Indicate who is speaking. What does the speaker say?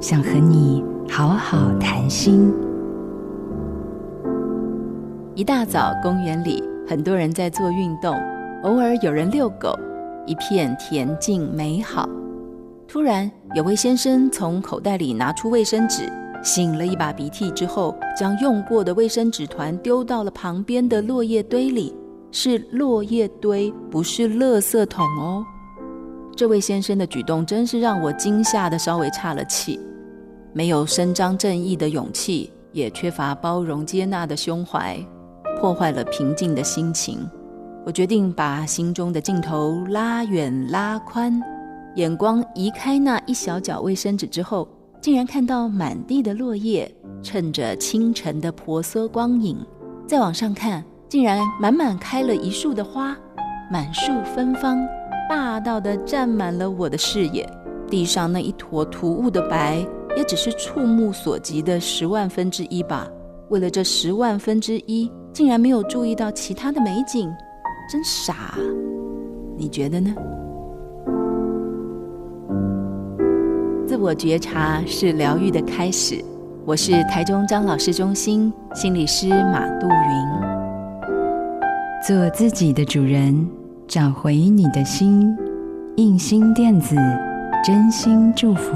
Speaker 1: 想和你好好谈心。
Speaker 2: 一大早，公园里很多人在做运动，偶尔有人遛狗，一片恬静美好。突然，有位先生从口袋里拿出卫生纸，擤了一把鼻涕之后，将用过的卫生纸团丢到了旁边的落叶堆里。是落叶堆，不是垃圾桶哦。这位先生的举动真是让我惊吓的稍微岔了气。没有伸张正义的勇气，也缺乏包容接纳的胸怀，破坏了平静的心情。我决定把心中的镜头拉远拉宽，眼光移开那一小角卫生纸之后，竟然看到满地的落叶，衬着清晨的婆娑光影。再往上看，竟然满满开了一树的花，满树芬芳，霸道的占满了我的视野。地上那一坨突兀的白。也只是触目所及的十万分之一吧。为了这十万分之一，竟然没有注意到其他的美景，真傻。你觉得呢？自我觉察是疗愈的开始。我是台中张老师中心心理师马杜云。
Speaker 1: 做自己的主人，找回你的心。印心电子，真心祝福。